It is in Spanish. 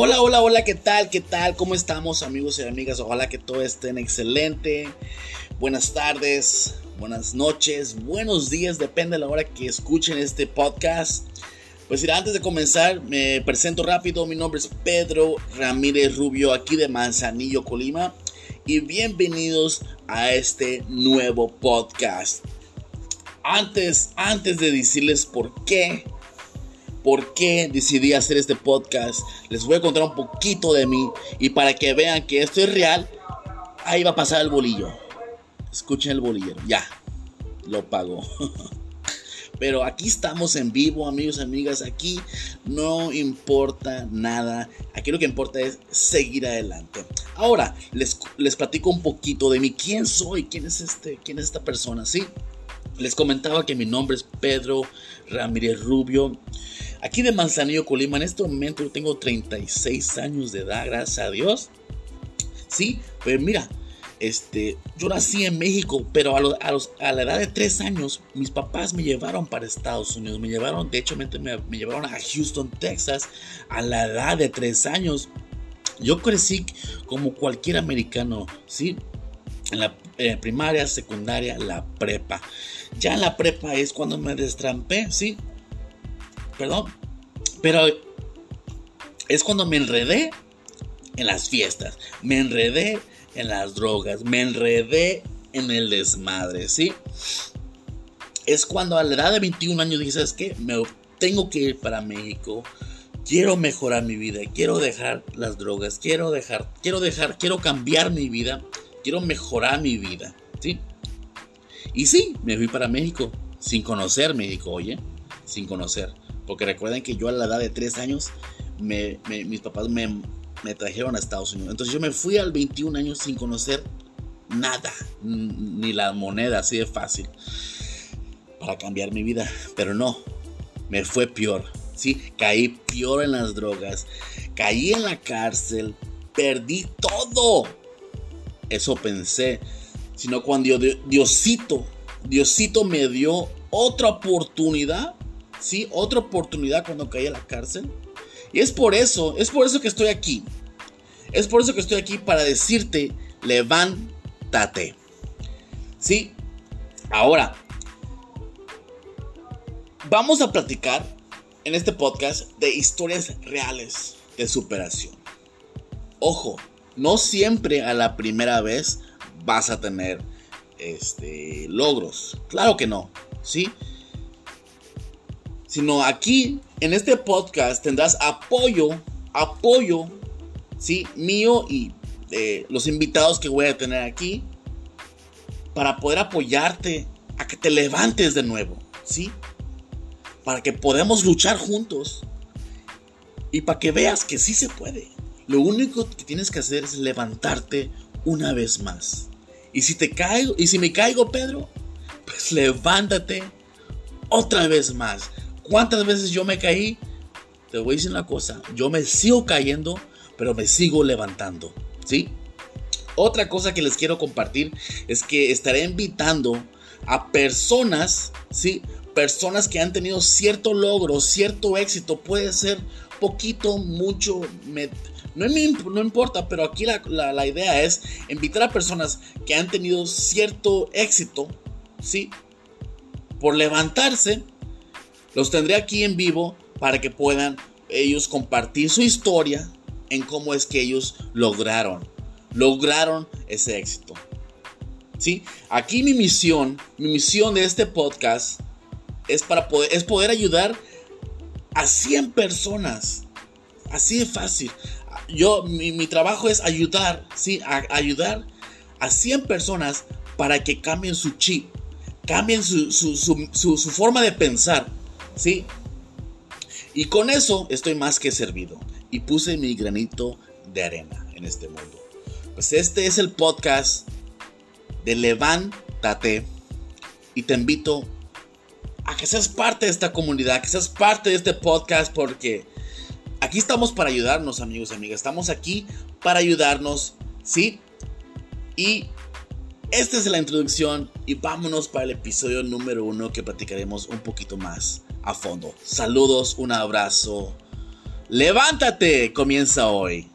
Hola, hola, hola, ¿qué tal? ¿Qué tal? ¿Cómo estamos amigos y amigas? Ojalá que todo estén excelente. Buenas tardes, buenas noches, buenos días, depende de la hora que escuchen este podcast. Pues mira, antes de comenzar, me presento rápido. Mi nombre es Pedro Ramírez Rubio, aquí de Manzanillo, Colima. Y bienvenidos a este nuevo podcast. Antes, antes de decirles por qué por qué decidí hacer este podcast. Les voy a contar un poquito de mí y para que vean que esto es real, ahí va a pasar el bolillo. Escuchen el bolillo, ya, lo pago. Pero aquí estamos en vivo, amigos, amigas. Aquí no importa nada. Aquí lo que importa es seguir adelante. Ahora, les, les platico un poquito de mí. ¿Quién soy? ¿Quién es este? ¿Quién es esta persona? Sí. Les comentaba que mi nombre es Pedro Ramírez Rubio. Aquí de Manzanillo, Colima, en este momento yo tengo 36 años de edad, gracias a Dios. Sí, pero mira, este, yo nací en México, pero a, a, la edad de 3 años, mis papás me llevaron para Estados Unidos. Me llevaron, de hecho, me, me llevaron a Houston, Texas, a la edad de 3 años. Yo crecí como cualquier americano, ¿sí? En la primaria, secundaria, la prepa. Ya la prepa es cuando me destrampé, ¿sí? Perdón. Pero es cuando me enredé en las fiestas. Me enredé en las drogas. Me enredé en el desmadre, ¿sí? Es cuando a la edad de 21 años dije, ¿sabes qué? Me tengo que ir para México. Quiero mejorar mi vida. Quiero dejar las drogas. Quiero dejar, quiero dejar, quiero cambiar mi vida. Quiero mejorar mi vida, ¿sí? Y sí, me fui para México. Sin conocer México, oye. Sin conocer. Porque recuerden que yo a la edad de 3 años, mis papás me, trajeron a Estados Unidos. Entonces yo me fui al 21 años sin conocer nada, ni la moneda, así de fácil, para cambiar mi vida. Pero no, me fue peor. Sí, caí peor en las drogas, caí en la cárcel, perdí todo. Eso pensé. Sino cuando Diosito, Diosito me dio otra oportunidad ¿sí? Otra oportunidad cuando caí a la cárcel. Y es por eso, es por eso que estoy aquí. Es por eso que estoy aquí para decirte, levántate. ¿Sí? Ahora, vamos a platicar en este podcast de historias reales de superación. Ojo, no siempre a la primera vez vas a tener este, logros. Claro que no, ¿sí? Sino aquí en este podcast tendrás apoyo, apoyo, ¿sí? Mío y los invitados que voy a tener aquí para poder apoyarte a que te levantes de nuevo, ¿sí? Para que podamos luchar juntos y para que veas que sí se puede. Lo único que tienes que hacer es levantarte una vez más. Y si te caigo, y si me caigo, Pedro, pues levántate otra vez más. ¿Cuántas veces yo me caí? Te voy a decir una cosa, yo me sigo cayendo, pero me sigo levantando, ¿sí? Otra cosa que les quiero compartir es que estaré invitando a personas, ¿sí? Personas que han tenido cierto logro, cierto éxito, puede ser poquito, mucho, no, no, importa, pero aquí la, la, idea es invitar a personas que han tenido cierto éxito, ¿sí? Por levantarse los tendré aquí en vivo para que puedan ellos compartir su historia en cómo es que ellos lograron, lograron ese éxito. ¿Sí? Aquí mi misión, mi misión de este podcast es para poder, es poder ayudar a 100 personas. Así de fácil. Yo, mi, trabajo es ayudar, ¿sí? ayudar a 100 personas para que cambien su chip, cambien su, su forma de pensar ¿Sí? Y con eso estoy más que servido. Y puse mi granito de arena en este mundo. Pues este es el podcast de Levántate. Y te invito a que seas parte de esta comunidad, que seas parte de este podcast, porque aquí estamos para ayudarnos, amigos y amigas. Estamos aquí para ayudarnos, ¿sí? Y esta es la introducción y vámonos para el episodio número uno que platicaremos un poquito más a fondo. Saludos, un abrazo. Levántate, comienza hoy.